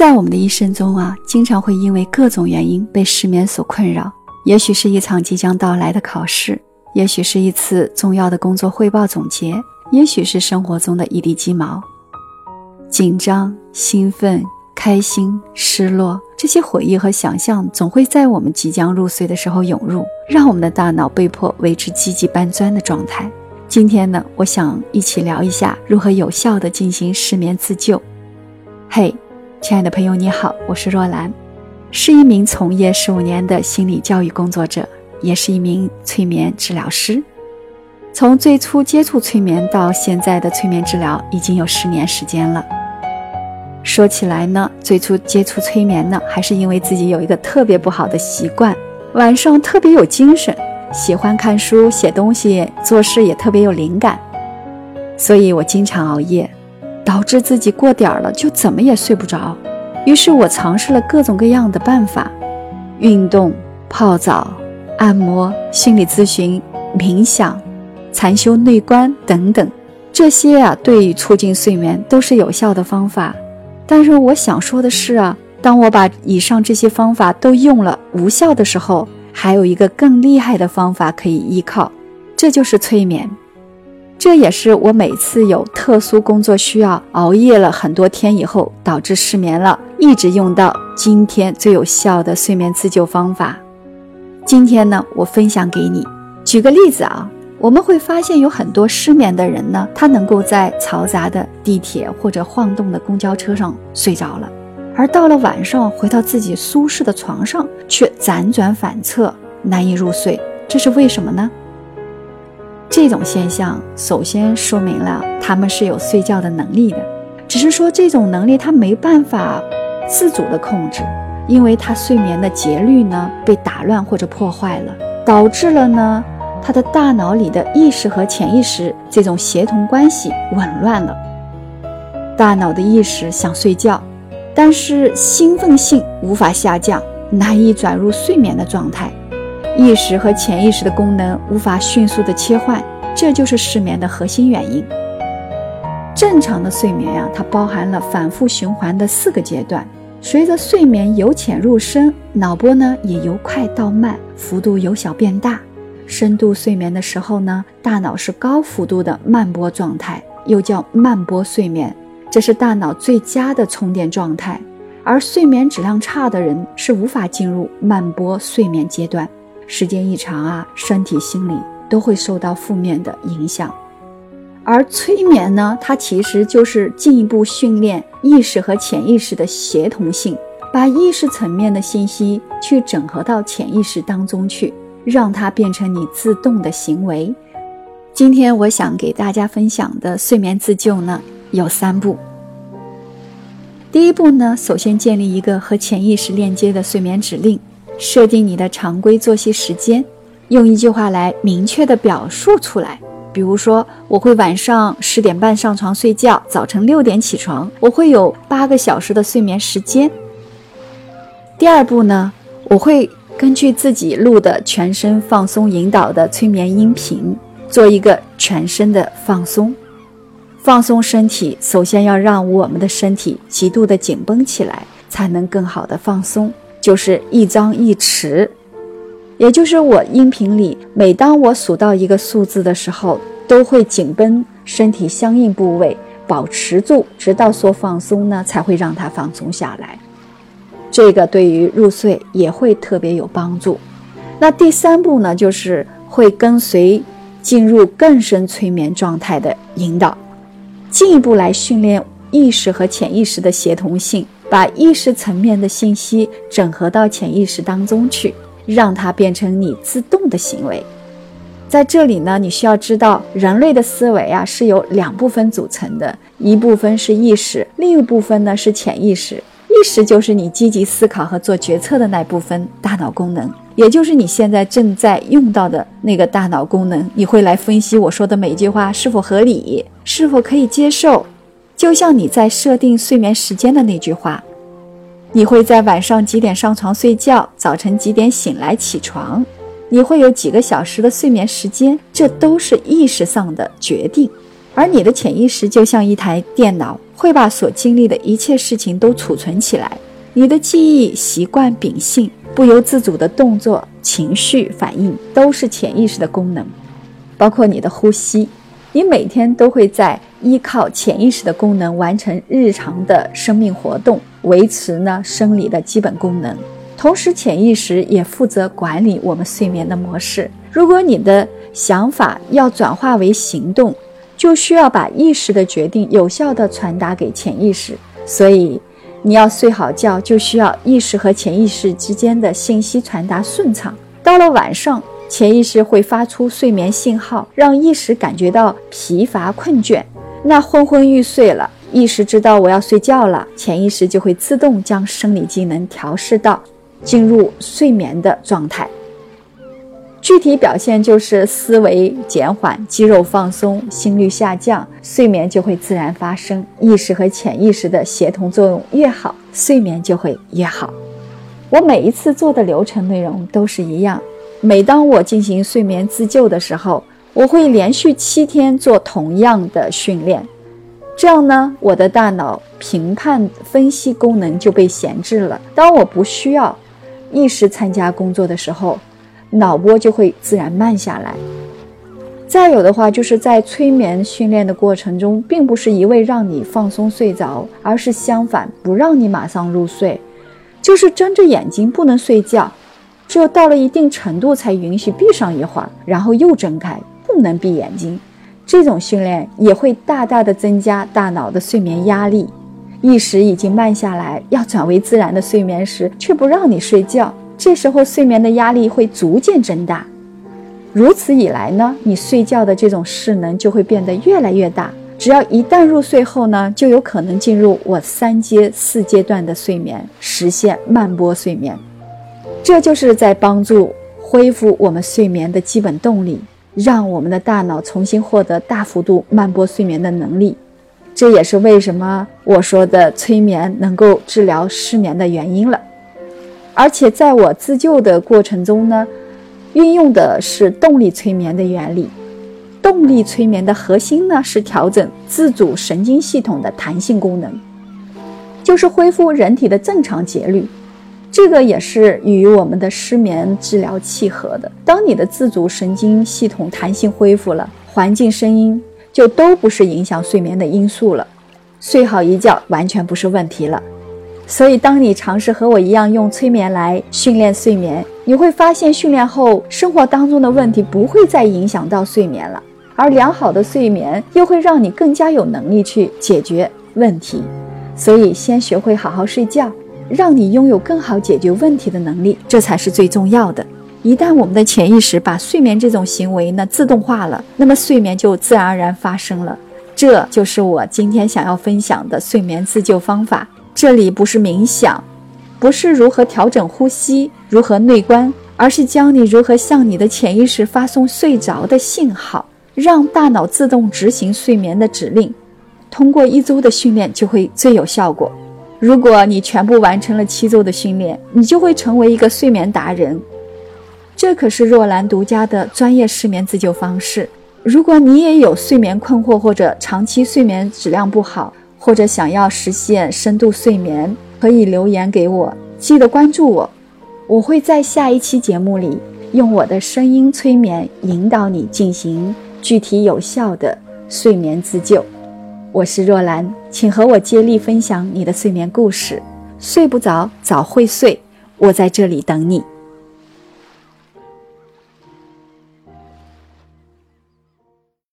在我们的一生中啊，经常会因为各种原因被失眠所困扰。也许是一场即将到来的考试，也许是一次重要的工作汇报总结，也许是生活中的一地鸡毛。紧张、兴奋、开心、失落，这些回忆和想象总会在我们即将入睡的时候涌入，让我们的大脑被迫维持积极搬砖的状态。今天呢，我想一起聊一下如何有效地进行失眠自救。嘿。亲爱的朋友，你好，我是若兰，是一名从业十五年的心理教育工作者，也是一名催眠治疗师。从最初接触催眠到现在的催眠治疗，已经有十年时间了。说起来呢，最初接触催眠呢，还是因为自己有一个特别不好的习惯，晚上特别有精神，喜欢看书、写东西、做事也特别有灵感，所以我经常熬夜。导致自己过点儿了就怎么也睡不着，于是我尝试了各种各样的办法，运动、泡澡、按摩、心理咨询、冥想、禅修、内观等等，这些啊对于促进睡眠都是有效的方法。但是我想说的是啊，当我把以上这些方法都用了无效的时候，还有一个更厉害的方法可以依靠，这就是催眠。这也是我每次有特殊工作需要熬夜了很多天以后导致失眠了，一直用到今天最有效的睡眠自救方法。今天呢，我分享给你。举个例子啊，我们会发现有很多失眠的人呢，他能够在嘈杂的地铁或者晃动的公交车上睡着了，而到了晚上回到自己舒适的床上却辗转反侧，难以入睡。这是为什么呢？这种现象首先说明了他们是有睡觉的能力的，只是说这种能力他没办法自主的控制，因为他睡眠的节律呢被打乱或者破坏了，导致了呢他的大脑里的意识和潜意识这种协同关系紊乱了。大脑的意识想睡觉，但是兴奋性无法下降，难以转入睡眠的状态。意识和潜意识的功能无法迅速的切换，这就是失眠的核心原因。正常的睡眠呀，它包含了反复循环的四个阶段。随着睡眠由浅入深，脑波呢也由快到慢，幅度由小变大。深度睡眠的时候呢，大脑是高幅度的慢波状态，又叫慢波睡眠，这是大脑最佳的充电状态。而睡眠质量差的人是无法进入慢波睡眠阶段。时间一长啊，身体、心理都会受到负面的影响。而催眠呢，它其实就是进一步训练意识和潜意识的协同性，把意识层面的信息去整合到潜意识当中去，让它变成你自动的行为。今天我想给大家分享的睡眠自救呢，有三步。第一步呢，首先建立一个和潜意识链接的睡眠指令。设定你的常规作息时间，用一句话来明确的表述出来。比如说，我会晚上十点半上床睡觉，早晨六点起床，我会有八个小时的睡眠时间。第二步呢，我会根据自己录的全身放松引导的催眠音频，做一个全身的放松。放松身体，首先要让我们的身体极度的紧绷起来，才能更好的放松。就是一张一弛，也就是我音频里，每当我数到一个数字的时候，都会紧绷身体相应部位，保持住，直到说放松呢，才会让它放松下来。这个对于入睡也会特别有帮助。那第三步呢，就是会跟随进入更深催眠状态的引导，进一步来训练意识和潜意识的协同性。把意识层面的信息整合到潜意识当中去，让它变成你自动的行为。在这里呢，你需要知道，人类的思维啊是由两部分组成的，一部分是意识，另一部分呢是潜意识。意识就是你积极思考和做决策的那部分大脑功能，也就是你现在正在用到的那个大脑功能。你会来分析我说的每一句话是否合理，是否可以接受。就像你在设定睡眠时间的那句话，你会在晚上几点上床睡觉，早晨几点醒来起床，你会有几个小时的睡眠时间，这都是意识上的决定。而你的潜意识就像一台电脑，会把所经历的一切事情都储存起来。你的记忆、习惯、秉性、不由自主的动作、情绪反应，都是潜意识的功能，包括你的呼吸。你每天都会在依靠潜意识的功能完成日常的生命活动，维持呢生理的基本功能。同时，潜意识也负责管理我们睡眠的模式。如果你的想法要转化为行动，就需要把意识的决定有效地传达给潜意识。所以，你要睡好觉，就需要意识和潜意识之间的信息传达顺畅。到了晚上，潜意识会发出睡眠信号，让意识感觉到疲乏困倦。那昏昏欲睡了，意识知道我要睡觉了，潜意识就会自动将生理机能调试到进入睡眠的状态。具体表现就是思维减缓、肌肉放松、心率下降，睡眠就会自然发生。意识和潜意识的协同作用越好，睡眠就会越好。我每一次做的流程内容都是一样。每当我进行睡眠自救的时候，我会连续七天做同样的训练，这样呢，我的大脑评判分析功能就被闲置了。当我不需要意识参加工作的时候。脑波就会自然慢下来。再有的话，就是在催眠训练的过程中，并不是一味让你放松睡着，而是相反，不让你马上入睡，就是睁着眼睛不能睡觉，只有到了一定程度才允许闭上一会儿，然后又睁开，不能闭眼睛。这种训练也会大大的增加大脑的睡眠压力，意识已经慢下来，要转为自然的睡眠时，却不让你睡觉。这时候睡眠的压力会逐渐增大，如此以来呢，你睡觉的这种势能就会变得越来越大。只要一旦入睡后呢，就有可能进入我三阶四阶段的睡眠，实现慢波睡眠。这就是在帮助恢复我们睡眠的基本动力，让我们的大脑重新获得大幅度慢波睡眠的能力。这也是为什么我说的催眠能够治疗失眠的原因了。而且在我自救的过程中呢，运用的是动力催眠的原理。动力催眠的核心呢是调整自主神经系统的弹性功能，就是恢复人体的正常节律。这个也是与我们的失眠治疗契合的。当你的自主神经系统弹性恢复了，环境声音就都不是影响睡眠的因素了，睡好一觉完全不是问题了。所以，当你尝试和我一样用催眠来训练睡眠，你会发现训练后生活当中的问题不会再影响到睡眠了，而良好的睡眠又会让你更加有能力去解决问题。所以，先学会好好睡觉，让你拥有更好解决问题的能力，这才是最重要的。一旦我们的潜意识把睡眠这种行为呢自动化了，那么睡眠就自然而然发生了。这就是我今天想要分享的睡眠自救方法。这里不是冥想，不是如何调整呼吸、如何内观，而是教你如何向你的潜意识发送睡着的信号，让大脑自动执行睡眠的指令。通过一周的训练就会最有效果。如果你全部完成了七周的训练，你就会成为一个睡眠达人。这可是若兰独家的专业失眠自救方式。如果你也有睡眠困惑或者长期睡眠质量不好，或者想要实现深度睡眠，可以留言给我，记得关注我，我会在下一期节目里用我的声音催眠引导你进行具体有效的睡眠自救。我是若兰，请和我接力分享你的睡眠故事。睡不着，早会睡，我在这里等你。